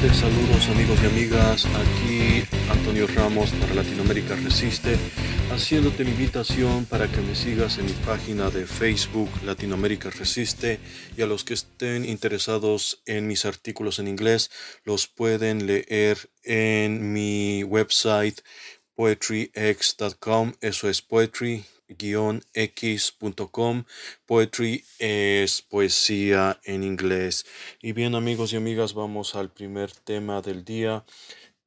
Grandes saludos amigos y amigas, aquí Antonio Ramos para Latinoamérica Resiste, haciéndote la invitación para que me sigas en mi página de Facebook Latinoamérica Resiste. Y a los que estén interesados en mis artículos en inglés los pueden leer en mi website poetryx.com, eso es poetry x.com. Poetry es poesía en inglés. Y bien amigos y amigas, vamos al primer tema del día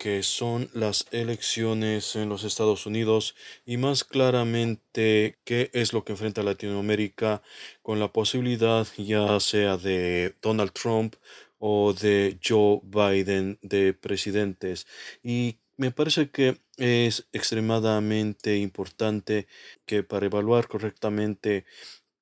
que son las elecciones en los Estados Unidos y más claramente qué es lo que enfrenta Latinoamérica con la posibilidad ya sea de Donald Trump o de Joe Biden de presidentes y me parece que es extremadamente importante que para evaluar correctamente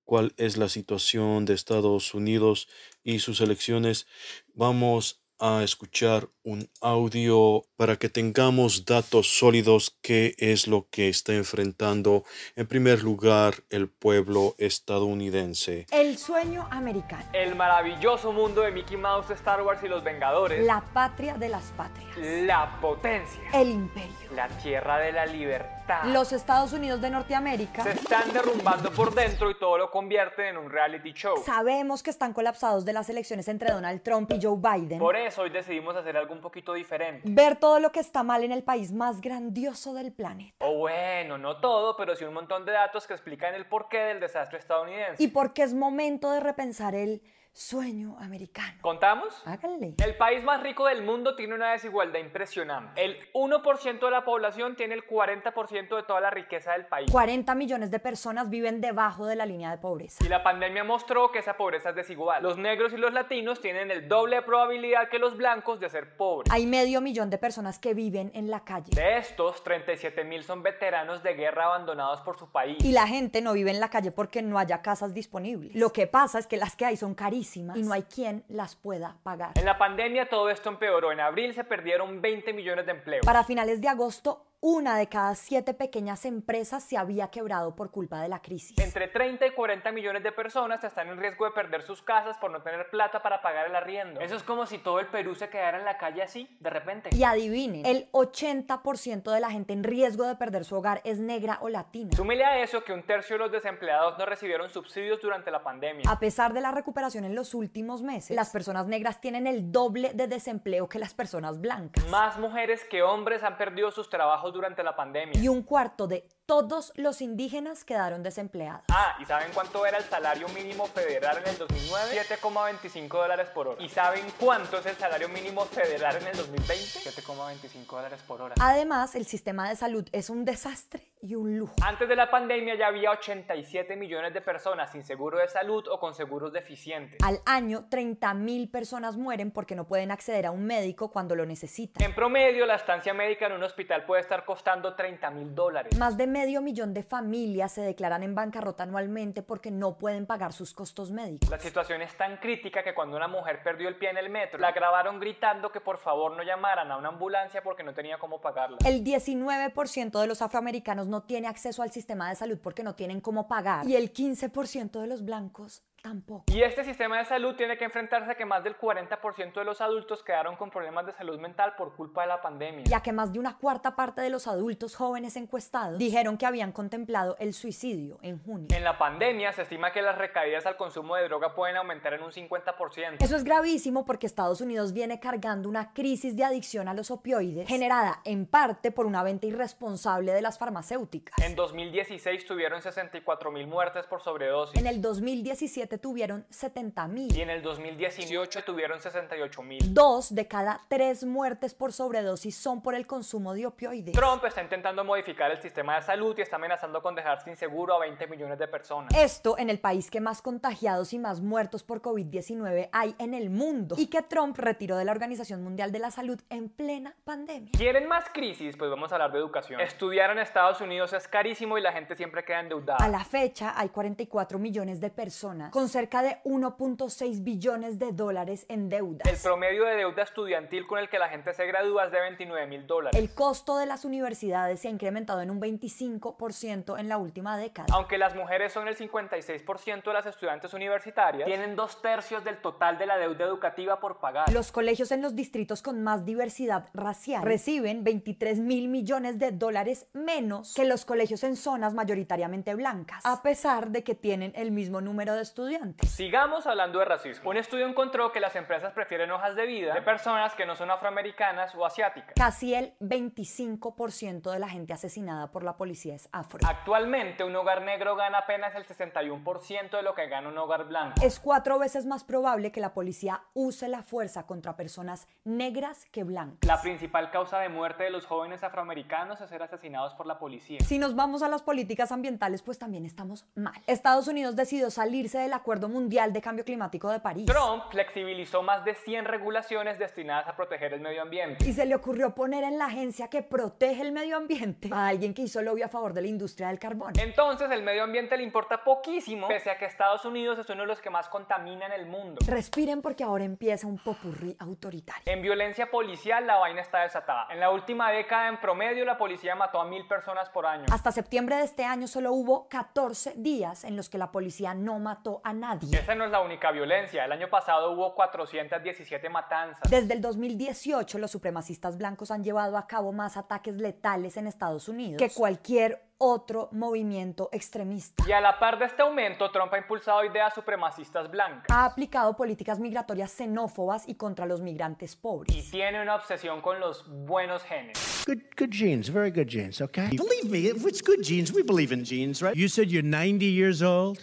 cuál es la situación de Estados Unidos y sus elecciones, vamos a escuchar un audio para que tengamos datos sólidos qué es lo que está enfrentando en primer lugar el pueblo estadounidense. El sueño americano. El maravilloso mundo de Mickey Mouse, Star Wars y los Vengadores. La patria de las patrias. La potencia. El imperio. La tierra de la libertad. Los Estados Unidos de Norteamérica. Se están derrumbando por dentro y todo lo convierten en un reality show. Sabemos que están colapsados de las elecciones entre Donald Trump y Joe Biden. Por eso hoy decidimos hacer algo un poquito diferente. Ver todo lo que está mal en el país más grandioso del planeta. O bueno, no todo, pero sí un montón de datos que explican el porqué del desastre estadounidense. Y porque es momento de repensar el sueño americano. ¿Contamos? Háganle. El país más rico del mundo tiene una desigualdad impresionante. El 1% de la población tiene el 40% de toda la riqueza del país. 40 millones de personas viven debajo de la línea de pobreza. Y la pandemia mostró que esa pobreza es desigual. Los negros y los latinos tienen el doble de probabilidad que los blancos de ser pobres. Hay medio millón de personas que viven en la calle. De estos, 37 mil son veteranos de guerra abandonados por su país. Y la gente no vive en la calle porque no haya casas disponibles. Lo que pasa es que las que hay son carísimas y no hay quien las pueda pagar. En la pandemia todo esto empeoró. En abril se perdieron 20 millones de empleos. Para finales de agosto, una de cada siete pequeñas empresas se había quebrado por culpa de la crisis. Entre 30 y 40 millones de personas están en riesgo de perder sus casas por no tener plata para pagar el arriendo. Eso es como si todo el Perú se quedara en la calle así, de repente. Y adivinen, el 80% de la gente en riesgo de perder su hogar es negra o latina. Súmele a eso que un tercio de los desempleados no recibieron subsidios durante la pandemia. A pesar de la recuperación en los últimos meses, las personas negras tienen el doble de desempleo que las personas blancas. Más mujeres que hombres han perdido sus trabajos durante la pandemia. Y un cuarto de todos los indígenas quedaron desempleados. Ah, ¿y saben cuánto era el salario mínimo federal en el 2009? 7,25 dólares por hora. ¿Y saben cuánto es el salario mínimo federal en el 2020? 7,25 dólares por hora. Además, el sistema de salud es un desastre y un lujo. Antes de la pandemia ya había 87 millones de personas sin seguro de salud o con seguros deficientes. Al año, 30 mil personas mueren porque no pueden acceder a un médico cuando lo necesitan. En promedio, la estancia médica en un hospital puede estar costando 30 mil dólares. Más de medio millón de familias se declaran en bancarrota anualmente porque no pueden pagar sus costos médicos. La situación es tan crítica que cuando una mujer perdió el pie en el metro, la grabaron gritando que por favor no llamaran a una ambulancia porque no tenía cómo pagarla. El 19% de los afroamericanos no tiene acceso al sistema de salud porque no tienen cómo pagar y el 15% de los blancos tampoco. Y este sistema de salud tiene que enfrentarse a que más del 40% de los adultos quedaron con problemas de salud mental por culpa de la pandemia. Ya que más de una cuarta parte de los adultos jóvenes encuestados dijeron que habían contemplado el suicidio en junio. En la pandemia se estima que las recaídas al consumo de droga pueden aumentar en un 50%. Eso es gravísimo porque Estados Unidos viene cargando una crisis de adicción a los opioides generada en parte por una venta irresponsable de las farmacéuticas. En 2016 tuvieron 64 mil muertes por sobredosis. En el 2017 tuvieron 70 mil. Y en el 2018 tuvieron 68 mil. Dos de cada tres muertes por sobredosis son por el consumo de opioides. Trump está intentando modificar el sistema de salud y está amenazando con dejar sin seguro a 20 millones de personas. Esto en el país que más contagiados y más muertos por COVID-19 hay en el mundo y que Trump retiró de la Organización Mundial de la Salud en plena pandemia. ¿Quieren más crisis? Pues vamos a hablar de educación. Estudiar en Estados Unidos es carísimo y la gente siempre queda endeudada. A la fecha hay 44 millones de personas con cerca de 1.6 billones de dólares en deudas. El promedio de deuda estudiantil con el que la gente se gradúa es de 29 mil dólares. El costo de las universidades se ha incrementado en un 25% en la última década. Aunque las mujeres son el 56% de las estudiantes universitarias, tienen dos tercios del total de la deuda educativa por pagar. Los colegios en los distritos con más diversidad racial reciben 23 mil millones de dólares menos que los colegios en zonas mayoritariamente blancas, a pesar de que tienen el mismo número de estudiantes. Sigamos hablando de racismo. Un estudio encontró que las empresas prefieren hojas de vida de personas que no son afroamericanas o asiáticas. Casi el 25% de la gente asesinada por la policía es afro. Actualmente un hogar negro gana apenas el 61% de lo que gana un hogar blanco. Es cuatro veces más probable que la policía use la fuerza contra personas negras que blancas. La principal causa de muerte de los jóvenes afroamericanos es ser asesinados por la policía. Si nos vamos a las políticas ambientales, pues también estamos mal. Estados Unidos decidió salirse del Acuerdo Mundial de Cambio Climático de París. Trump flexibilizó más de 100 regulaciones destinadas a proteger el medio ambiente. Y se le ocurrió poner en la agencia que protege el medio ambiente a alguien que hizo lobby a favor de la industria del carbón. Entonces el medio ambiente le importa poquísimo, pese a que Estados Unidos es uno de los que más contamina en el mundo. Respiren porque ahora empieza un popurrí autoritario. En violencia policial la vaina está desatada. En la última década en promedio la policía mató a mil personas por año. Hasta septiembre de este año solo hubo 14 días en los que la policía no mató a nadie. Esa no es la única violencia. El año pasado hubo 417 matanzas. Desde el 2018 los supremacistas blancos han llevado a cabo más ataques letales en Estados Unidos que cualquier otro movimiento extremista. Y a la par de este aumento, Trump ha impulsado ideas supremacistas blancas. Ha aplicado políticas migratorias xenófobas y contra los migrantes pobres. Y tiene una obsesión con los buenos genes. Good, good genes, very good genes, okay? Believe me, if it's good genes, we believe in genes, right? You said you're 90 years old?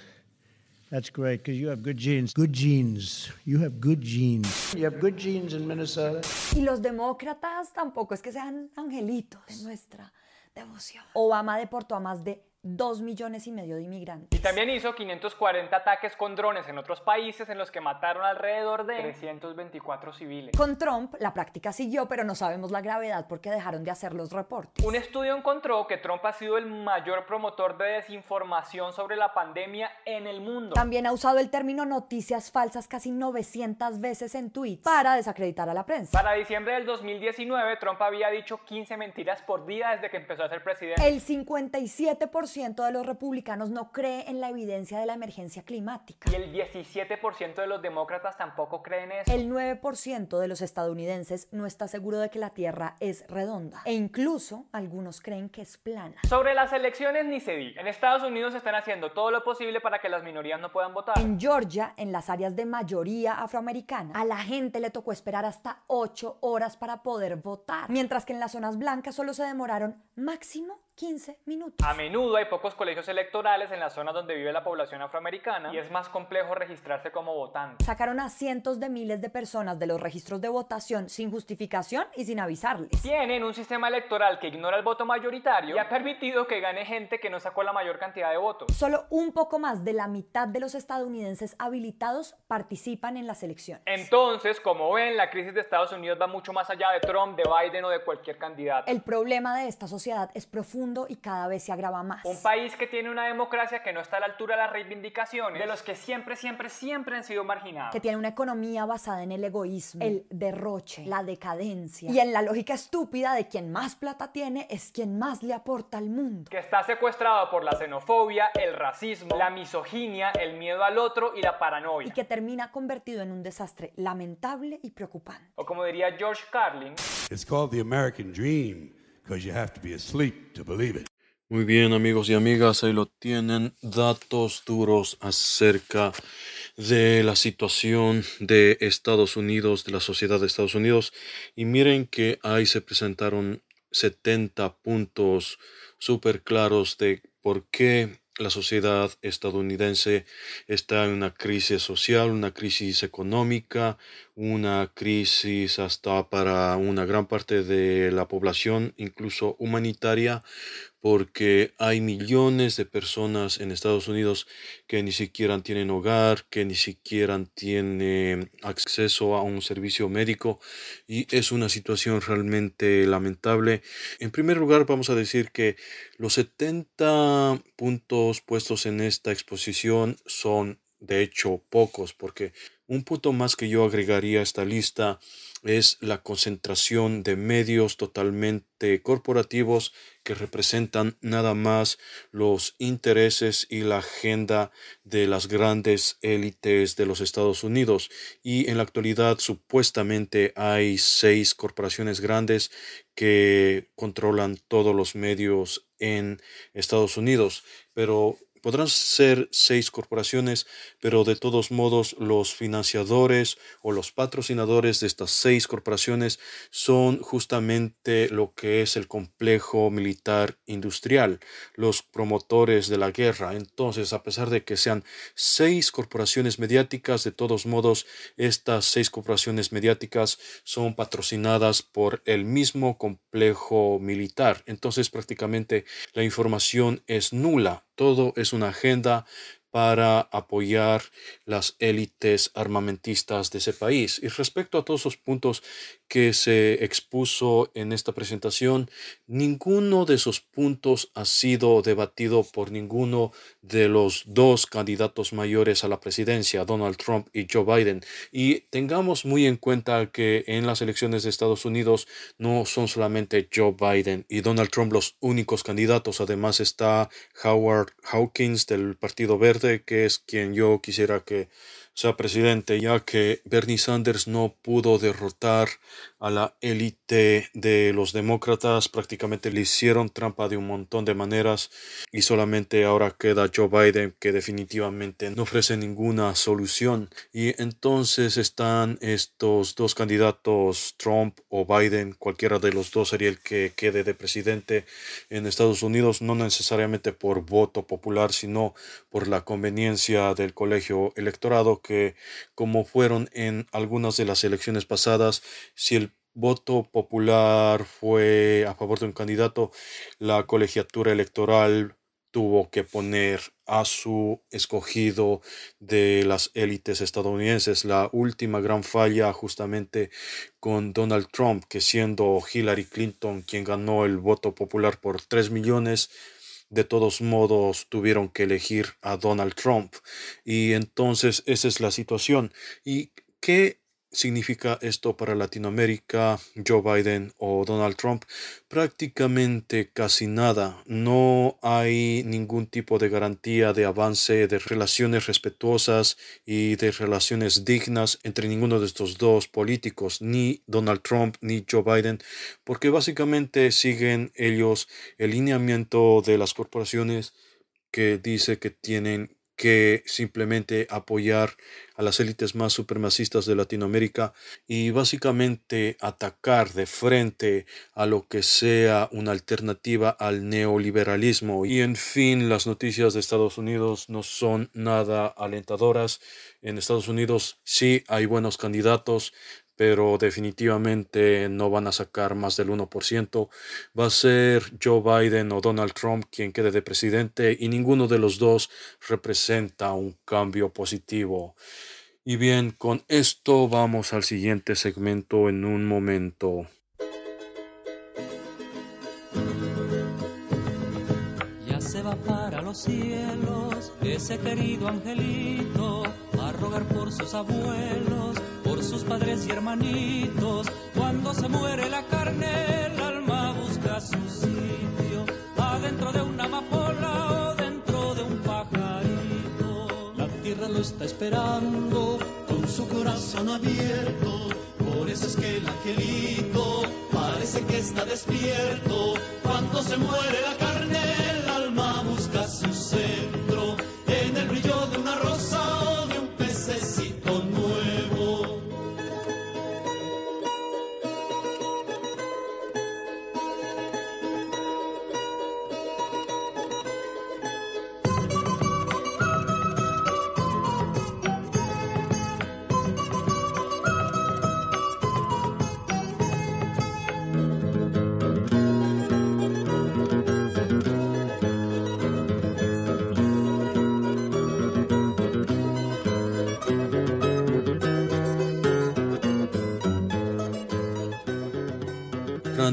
That's great because you have good genes. Good genes. You have good genes. You have good genes in Minnesota. Y los demócratas tampoco es que sean angelitos de nuestra devoción. Obama deportó a más de 2 millones y medio de inmigrantes. Y también hizo 540 ataques con drones en otros países en los que mataron alrededor de 324 civiles. Con Trump la práctica siguió, pero no sabemos la gravedad porque dejaron de hacer los reportes. Un estudio encontró que Trump ha sido el mayor promotor de desinformación sobre la pandemia en el mundo. También ha usado el término noticias falsas casi 900 veces en tweets para desacreditar a la prensa. Para diciembre del 2019, Trump había dicho 15 mentiras por día desde que empezó a ser presidente. El 57% de los republicanos no cree en la evidencia de la emergencia climática. Y el 17% de los demócratas tampoco creen eso. El 9% de los estadounidenses no está seguro de que la Tierra es redonda. E incluso algunos creen que es plana. Sobre las elecciones ni se diga. En Estados Unidos están haciendo todo lo posible para que las minorías no puedan votar. En Georgia, en las áreas de mayoría afroamericana, a la gente le tocó esperar hasta 8 horas para poder votar. Mientras que en las zonas blancas solo se demoraron máximo 15 minutos. A menudo hay pocos colegios electorales en las zonas donde vive la población afroamericana y es más complejo registrarse como votante. Sacaron a cientos de miles de personas de los registros de votación sin justificación y sin avisarles. Tienen un sistema electoral que ignora el voto mayoritario y ha permitido que gane gente que no sacó la mayor cantidad de votos. Solo un poco más de la mitad de los estadounidenses habilitados participan en las elecciones. Entonces, como ven, la crisis de Estados Unidos va mucho más allá de Trump, de Biden o de cualquier candidato. El problema de esta sociedad es profundo y cada vez se agrava más. Un país que tiene una democracia que no está a la altura de las reivindicaciones de los que siempre, siempre, siempre han sido marginados. Que tiene una economía basada en el egoísmo, el derroche, la decadencia y en la lógica estúpida de quien más plata tiene es quien más le aporta al mundo. Que está secuestrado por la xenofobia, el racismo, la misoginia, el miedo al otro y la paranoia. Y que termina convertido en un desastre lamentable y preocupante. O como diría George Carlin, It's called the American dream you have to be asleep to believe it. Muy bien amigos y amigas, ahí lo tienen, datos duros acerca de la situación de Estados Unidos, de la sociedad de Estados Unidos. Y miren que ahí se presentaron 70 puntos súper claros de por qué la sociedad estadounidense está en una crisis social, una crisis económica, una crisis hasta para una gran parte de la población, incluso humanitaria, porque hay millones de personas en Estados Unidos que ni siquiera tienen hogar, que ni siquiera tienen acceso a un servicio médico y es una situación realmente lamentable. En primer lugar, vamos a decir que los 70 puntos puestos en esta exposición son de hecho pocos, porque un punto más que yo agregaría a esta lista es la concentración de medios totalmente corporativos que representan nada más los intereses y la agenda de las grandes élites de los Estados Unidos. Y en la actualidad supuestamente hay seis corporaciones grandes que controlan todos los medios en Estados Unidos. Pero Podrán ser seis corporaciones, pero de todos modos los financiadores o los patrocinadores de estas seis corporaciones son justamente lo que es el complejo militar industrial, los promotores de la guerra. Entonces, a pesar de que sean seis corporaciones mediáticas, de todos modos, estas seis corporaciones mediáticas son patrocinadas por el mismo complejo militar. Entonces, prácticamente la información es nula todo es una agenda para apoyar las élites armamentistas de ese país. Y respecto a todos los puntos que se expuso en esta presentación, ninguno de esos puntos ha sido debatido por ninguno de los dos candidatos mayores a la presidencia, Donald Trump y Joe Biden. Y tengamos muy en cuenta que en las elecciones de Estados Unidos no son solamente Joe Biden y Donald Trump los únicos candidatos. Además está Howard Hawkins del Partido Verde, que es quien yo quisiera que sea presidente, ya que Bernie Sanders no pudo derrotar a la élite de los demócratas, prácticamente le hicieron trampa de un montón de maneras y solamente ahora queda Joe Biden que definitivamente no ofrece ninguna solución. Y entonces están estos dos candidatos, Trump o Biden, cualquiera de los dos sería el que quede de presidente en Estados Unidos, no necesariamente por voto popular, sino por la conveniencia del colegio electorado que como fueron en algunas de las elecciones pasadas, si el voto popular fue a favor de un candidato, la colegiatura electoral tuvo que poner a su escogido de las élites estadounidenses. La última gran falla justamente con Donald Trump, que siendo Hillary Clinton quien ganó el voto popular por 3 millones, de todos modos tuvieron que elegir a Donald Trump. Y entonces esa es la situación. ¿Y qué significa esto para Latinoamérica, Joe Biden o Donald Trump? Prácticamente casi nada. No hay ningún tipo de garantía de avance de relaciones respetuosas y de relaciones dignas entre ninguno de estos dos políticos, ni Donald Trump ni Joe Biden, porque básicamente siguen ellos el lineamiento de las corporaciones que dice que tienen que simplemente apoyar a las élites más supremacistas de Latinoamérica y básicamente atacar de frente a lo que sea una alternativa al neoliberalismo. Y en fin, las noticias de Estados Unidos no son nada alentadoras. En Estados Unidos sí hay buenos candidatos, pero definitivamente no van a sacar más del 1%. Va a ser Joe Biden o Donald Trump quien quede de presidente y ninguno de los dos representa un cambio positivo. Y bien, con esto vamos al siguiente segmento en un momento. Ya se va para los cielos ese querido angelito a rogar por sus abuelos sus padres y hermanitos. Cuando se muere la carne, el alma busca su sitio, adentro de una amapola o dentro de un pajarito. La tierra lo está esperando con su corazón abierto. Por eso es que el angelito parece que está despierto. Cuando se muere la carne, el alma busca su centro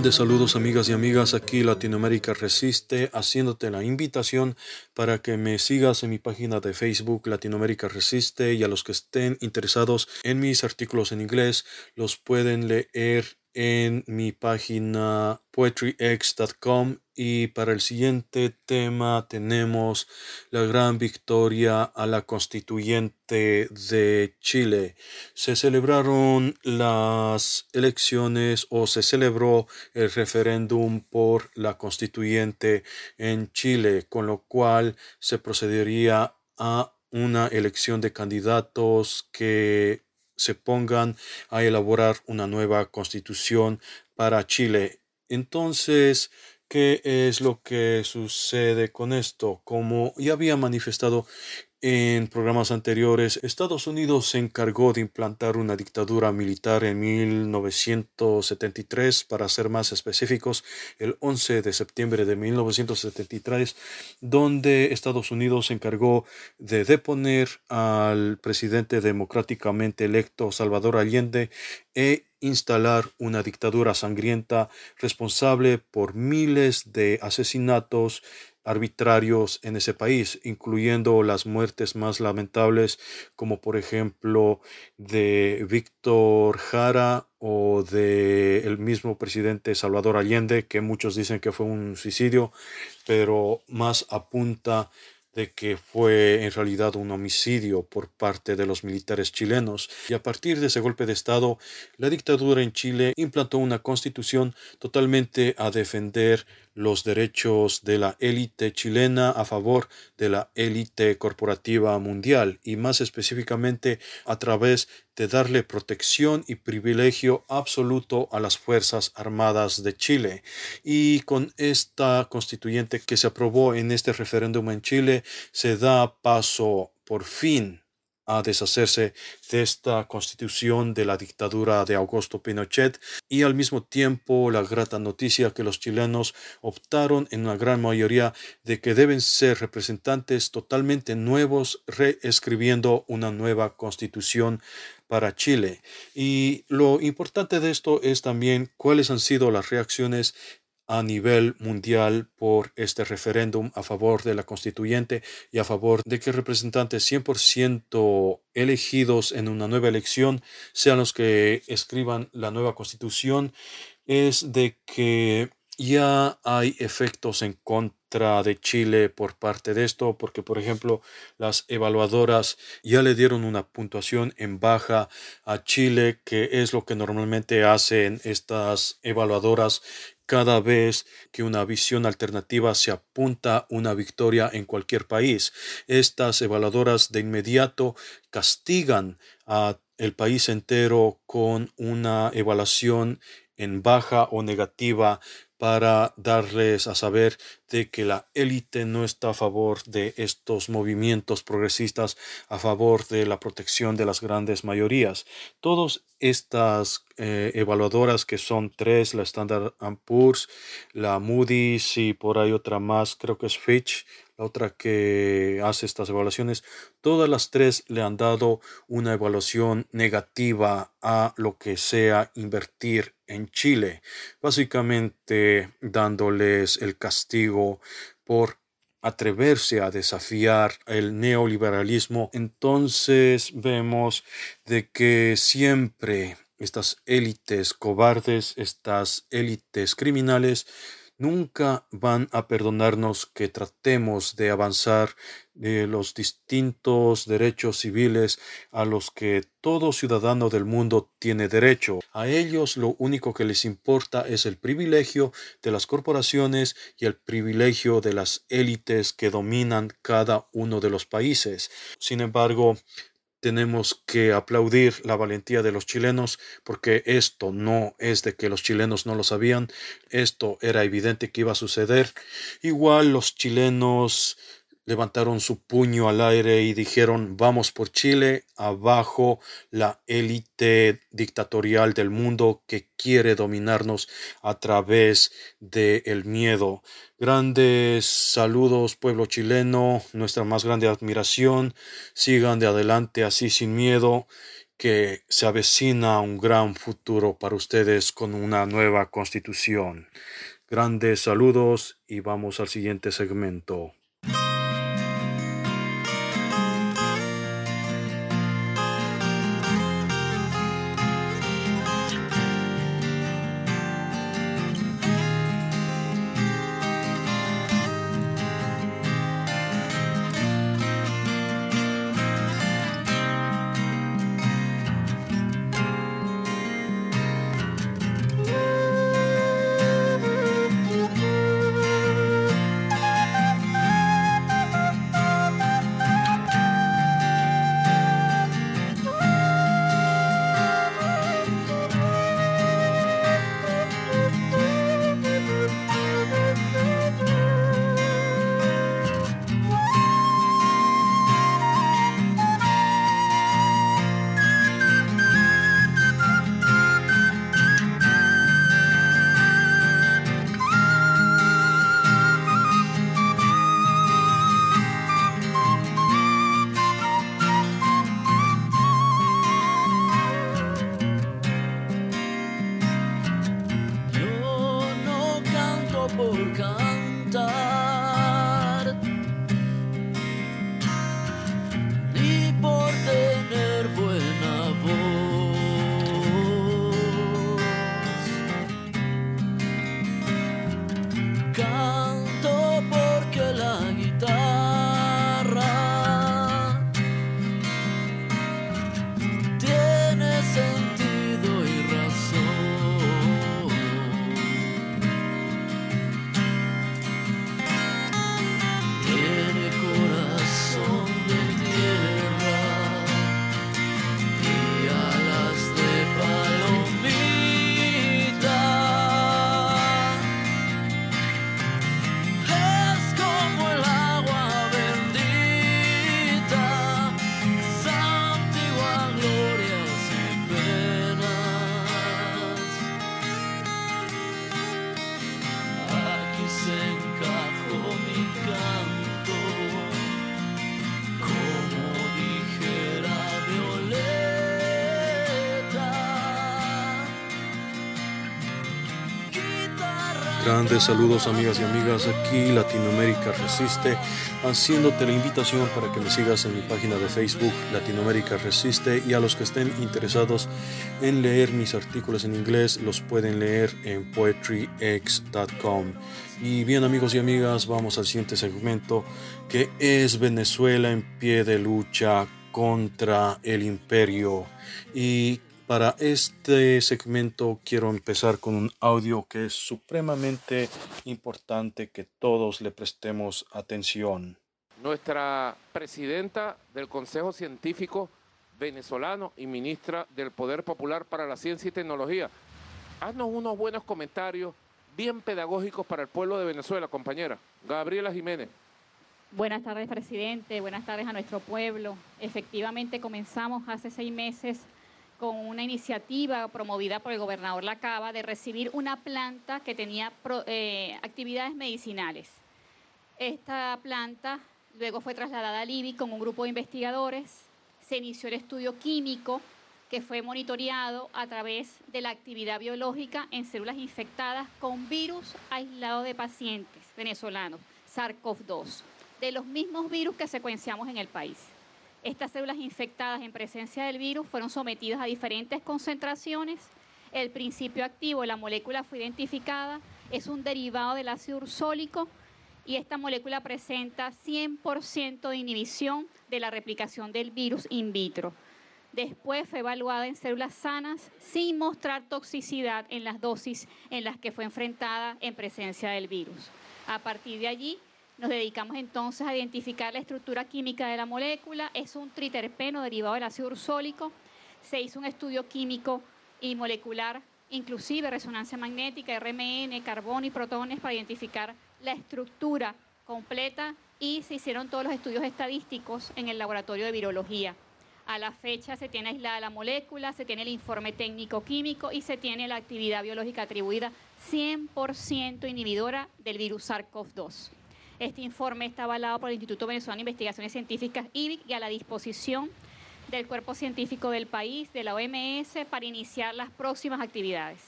Grandes saludos amigas y amigas, aquí Latinoamérica Resiste, haciéndote la invitación para que me sigas en mi página de Facebook Latinoamérica Resiste y a los que estén interesados en mis artículos en inglés los pueden leer en mi página poetryx.com y para el siguiente tema tenemos la gran victoria a la constituyente de Chile. Se celebraron las elecciones o se celebró el referéndum por la constituyente en Chile, con lo cual se procedería a una elección de candidatos que se pongan a elaborar una nueva constitución para Chile. Entonces, ¿qué es lo que sucede con esto? Como ya había manifestado en programas anteriores, Estados Unidos se encargó de implantar una dictadura militar en 1973, para ser más específicos, el 11 de septiembre de 1973, donde Estados Unidos se encargó de deponer al presidente democráticamente electo Salvador Allende e instalar una dictadura sangrienta responsable por miles de asesinatos, arbitrarios en ese país, incluyendo las muertes más lamentables, como por ejemplo de Víctor Jara o de el mismo presidente Salvador Allende, que muchos dicen que fue un suicidio, pero más apunta de que fue en realidad un homicidio por parte de los militares chilenos. Y a partir de ese golpe de Estado, la dictadura en Chile implantó una constitución totalmente a defender los derechos de la élite chilena a favor de la élite corporativa mundial y más específicamente a través de darle protección y privilegio absoluto a las Fuerzas Armadas de Chile. Y con esta constituyente que se aprobó en este referéndum en Chile, se da paso por fin a deshacerse de esta constitución de la dictadura de Augusto Pinochet y al mismo tiempo la grata noticia que los chilenos optaron en una gran mayoría de que deben ser representantes totalmente nuevos reescribiendo una nueva constitución para Chile. Y lo importante de esto es también cuáles han sido las reacciones a nivel mundial por este referéndum a favor de la constituyente y a favor de que representantes 100% elegidos en una nueva elección sean los que escriban la nueva constitución es de que ya hay efectos en contra de Chile por parte de esto, porque por ejemplo las evaluadoras ya le dieron una puntuación en baja a Chile, que es lo que normalmente hacen estas evaluadoras cada vez que una visión alternativa se apunta a una victoria en cualquier país. Estas evaluadoras de inmediato castigan a el país entero con una evaluación en baja o negativa para darles a saber de que la élite no está a favor de estos movimientos progresistas, a favor de la protección de las grandes mayorías. Todas estas eh, evaluadoras que son tres, la Standard Poor's, la Moody's y por ahí otra más, creo que es Fitch, la otra que hace estas evaluaciones, todas las tres le han dado una evaluación negativa a lo que sea invertir en Chile, básicamente dándoles el castigo por atreverse a desafiar el neoliberalismo, entonces vemos de que siempre estas élites cobardes, estas élites criminales, nunca van a perdonarnos que tratemos de avanzar de los distintos derechos civiles a los que todo ciudadano del mundo tiene derecho. A ellos lo único que les importa es el privilegio de las corporaciones y el privilegio de las élites que dominan cada uno de los países. Sin embargo, tenemos que aplaudir la valentía de los chilenos porque esto no es de que los chilenos no lo sabían, esto era evidente que iba a suceder. Igual los chilenos levantaron su puño al aire y dijeron vamos por Chile, abajo la élite dictatorial del mundo que quiere dominarnos a través del el miedo. Grandes saludos pueblo chileno, nuestra más grande admiración, sigan de adelante así sin miedo que se avecina un gran futuro para ustedes con una nueva constitución. Grandes saludos y vamos al siguiente segmento. Grandes saludos amigas y amigas, aquí Latinoamérica Resiste, haciéndote la invitación para que me sigas en mi página de Facebook Latinoamérica Resiste y a los que estén interesados en leer mis artículos en inglés los pueden leer en poetryx.com. Y bien amigos y amigas, vamos al siguiente segmento que es Venezuela en pie de lucha contra el imperio y para este segmento quiero empezar con un audio que es supremamente importante que todos le prestemos atención. nuestra presidenta del Consejo Científico venezolano y ministra del Poder Popular para la Ciencia y Tecnología. Haznos unos buenos comentarios bien pedagógicos para el pueblo de Venezuela, compañera. Gabriela Jiménez. Buenas tardes, presidente. Buenas tardes a nuestro pueblo. Efectivamente, comenzamos hace seis meses con una iniciativa promovida por el gobernador Lacaba de recibir una planta que tenía eh, actividades medicinales. Esta planta luego fue trasladada al IBI con un grupo de investigadores. Se inició el estudio químico que fue monitoreado a través de la actividad biológica en células infectadas con virus aislado de pacientes venezolanos, SARS-CoV-2, de los mismos virus que secuenciamos en el país. Estas células infectadas en presencia del virus fueron sometidas a diferentes concentraciones. El principio activo la molécula fue identificada, es un derivado del ácido ursólico y esta molécula presenta 100% de inhibición de la replicación del virus in vitro. Después fue evaluada en células sanas sin mostrar toxicidad en las dosis en las que fue enfrentada en presencia del virus. A partir de allí, nos dedicamos entonces a identificar la estructura química de la molécula. Es un triterpeno derivado del ácido ursólico. Se hizo un estudio químico y molecular, inclusive resonancia magnética, RMN, carbono y protones para identificar la estructura completa y se hicieron todos los estudios estadísticos en el laboratorio de virología. A la fecha se tiene aislada la molécula, se tiene el informe técnico químico y se tiene la actividad biológica atribuida 100% inhibidora del virus SARS-CoV-2. Este informe está avalado por el Instituto Venezolano de Investigaciones Científicas IBIC y a la disposición del cuerpo científico del país, de la OMS, para iniciar las próximas actividades.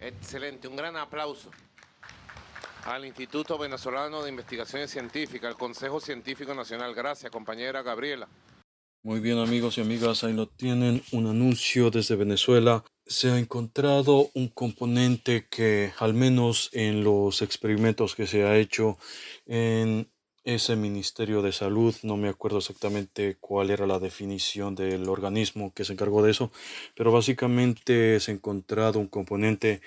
Excelente, un gran aplauso al Instituto Venezolano de Investigaciones Científicas, al Consejo Científico Nacional. Gracias, compañera Gabriela. Muy bien amigos y amigas, ahí lo tienen, un anuncio desde Venezuela. Se ha encontrado un componente que al menos en los experimentos que se ha hecho en ese Ministerio de Salud, no me acuerdo exactamente cuál era la definición del organismo que se encargó de eso, pero básicamente se ha encontrado un componente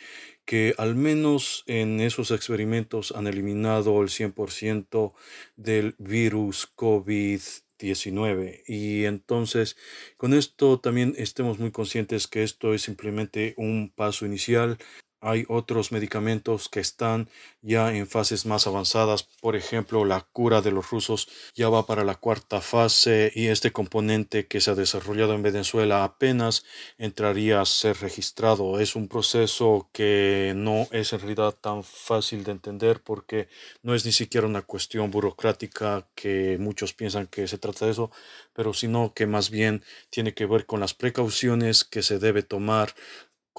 que al menos en esos experimentos han eliminado el 100% del virus COVID 19. Y entonces, con esto también estemos muy conscientes que esto es simplemente un paso inicial hay otros medicamentos que están ya en fases más avanzadas. Por ejemplo, la cura de los rusos ya va para la cuarta fase y este componente que se ha desarrollado en Venezuela apenas entraría a ser registrado. Es un proceso que no es en realidad tan fácil de entender porque no es ni siquiera una cuestión burocrática que muchos piensan que se trata de eso, pero sino que más bien tiene que ver con las precauciones que se debe tomar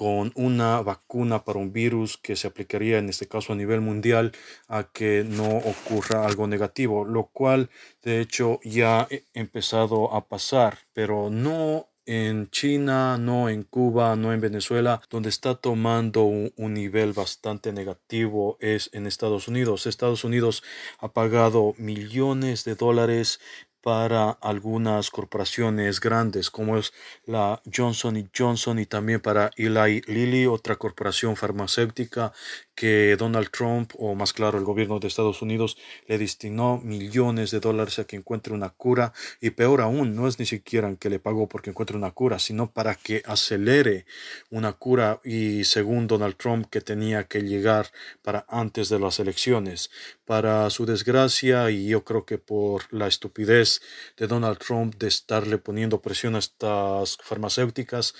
con una vacuna para un virus que se aplicaría en este caso a nivel mundial a que no ocurra algo negativo, lo cual de hecho ya ha empezado a pasar, pero no en China, no en Cuba, no en Venezuela, donde está tomando un, nivel bastante negativo es en Estados Unidos. Estados Unidos ha pagado millones de dólares para algunas corporaciones grandes como es la Johnson Johnson y también para Eli Lilly, otra corporación farmacéutica que Donald Trump o más claro el gobierno de Estados Unidos le destinó millones de dólares a que encuentre una cura y peor aún no es ni siquiera que le pagó porque encuentre una cura sino para que acelere una cura y según Donald Trump que tenía que llegar para antes de las elecciones. Para su desgracia y yo creo que por la estupidez de Donald Trump de estarle poniendo presión a estas farmacéuticas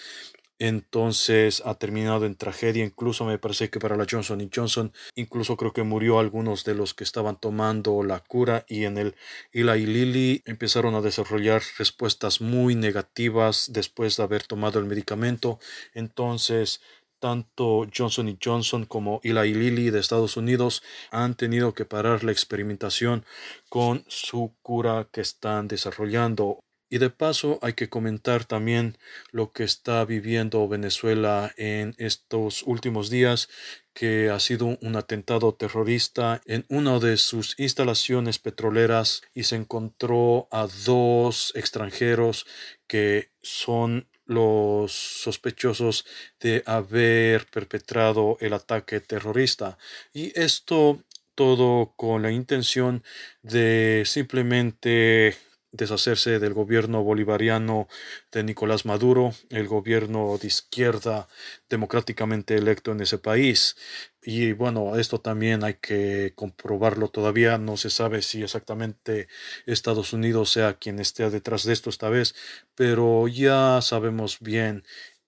entonces ha terminado en tragedia. Incluso me parece que para la Johnson Johnson, incluso creo que murió algunos de los que estaban tomando la cura y en el Eli Lilly empezaron a desarrollar respuestas muy negativas después de haber tomado el medicamento. Entonces, tanto Johnson Johnson como Eli Lilly de Estados Unidos han tenido que parar la experimentación con su cura que están desarrollando. Y de paso hay que comentar también lo que está viviendo Venezuela en estos últimos días, que ha sido un atentado terrorista en una de sus instalaciones petroleras y se encontró a dos extranjeros que son los sospechosos de haber perpetrado el ataque terrorista. Y esto todo con la intención de simplemente deshacerse del gobierno bolivariano de Nicolás Maduro, el gobierno de izquierda democráticamente electo en ese país. Y bueno, esto también hay que comprobarlo todavía. No se sabe si exactamente Estados Unidos sea quien esté detrás de esto esta vez, pero ya sabemos bien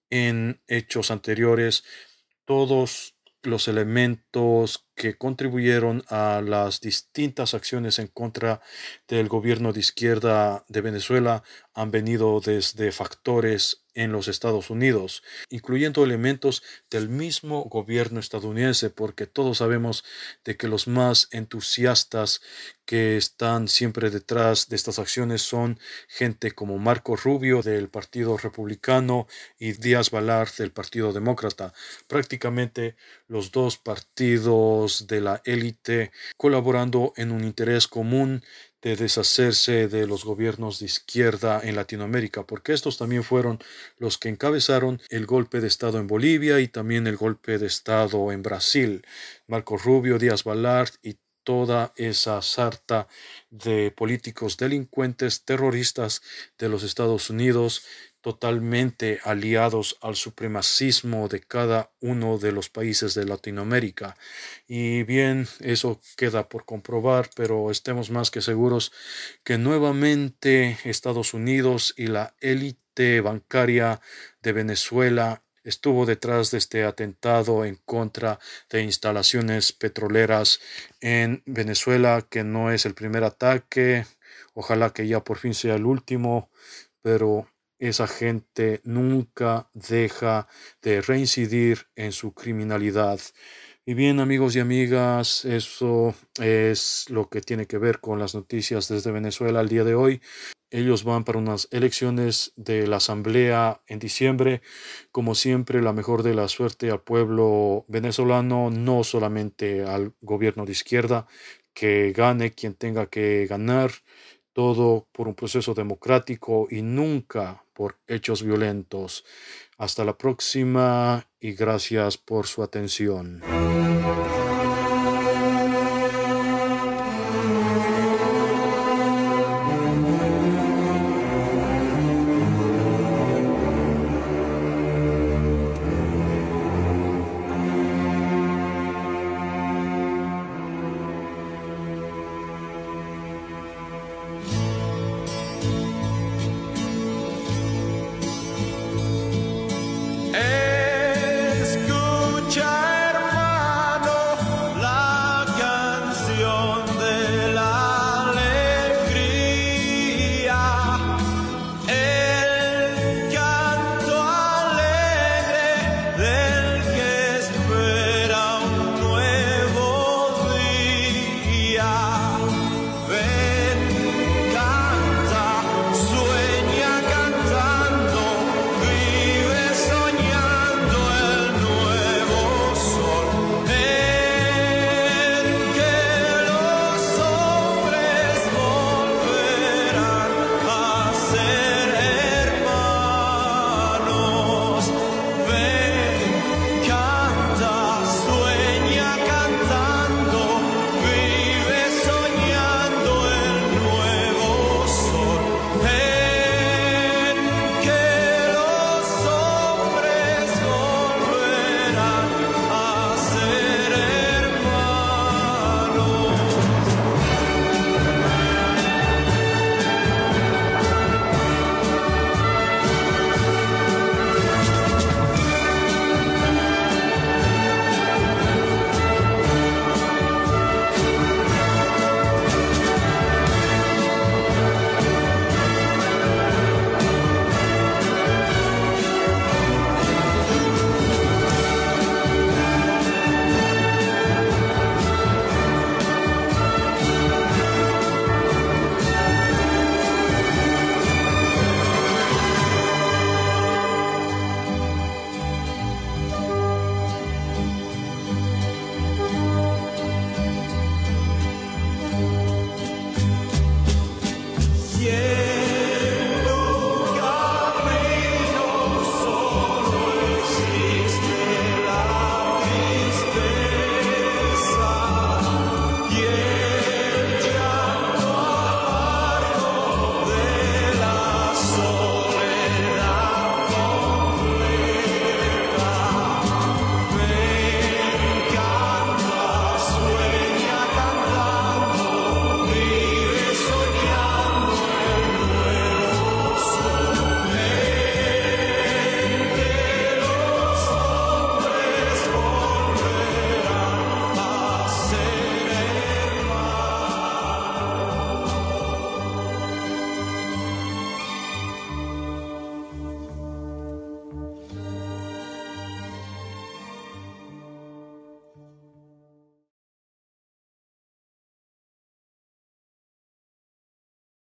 en hechos anteriores todos los elementos que contribuyeron a las distintas acciones en contra del gobierno de izquierda de Venezuela han venido desde factores en los Estados Unidos, incluyendo elementos del mismo gobierno estadounidense, porque todos sabemos de que los más entusiastas que están siempre detrás de estas acciones son gente como Marco Rubio del Partido Republicano y Díaz Balart del Partido Demócrata. Prácticamente los dos partidos de la élite colaborando en un interés común de deshacerse de los gobiernos de izquierda en Latinoamérica, porque estos también fueron los que encabezaron el golpe de Estado en Bolivia y también el golpe de Estado en Brasil. Marco Rubio, Díaz Balart y toda esa sarta de políticos delincuentes terroristas de los Estados Unidos totalmente aliados al supremacismo de cada uno de los países de Latinoamérica. Y bien, eso queda por comprobar, pero estemos más que seguros que nuevamente Estados Unidos y la élite bancaria de Venezuela estuvo detrás de este atentado en contra de instalaciones petroleras en Venezuela, que no es el primer ataque, ojalá que ya por fin sea el último, pero esa gente nunca deja de reincidir en su criminalidad. Y bien amigos y amigas, eso es lo que tiene que ver con las noticias desde Venezuela al día de hoy. Ellos van para unas elecciones de la Asamblea en diciembre. Como siempre, la mejor de la suerte al pueblo venezolano, no solamente al gobierno de izquierda, que gane quien tenga que ganar, todo por un proceso democrático y nunca por hechos violentos. Hasta la próxima y gracias por su atención.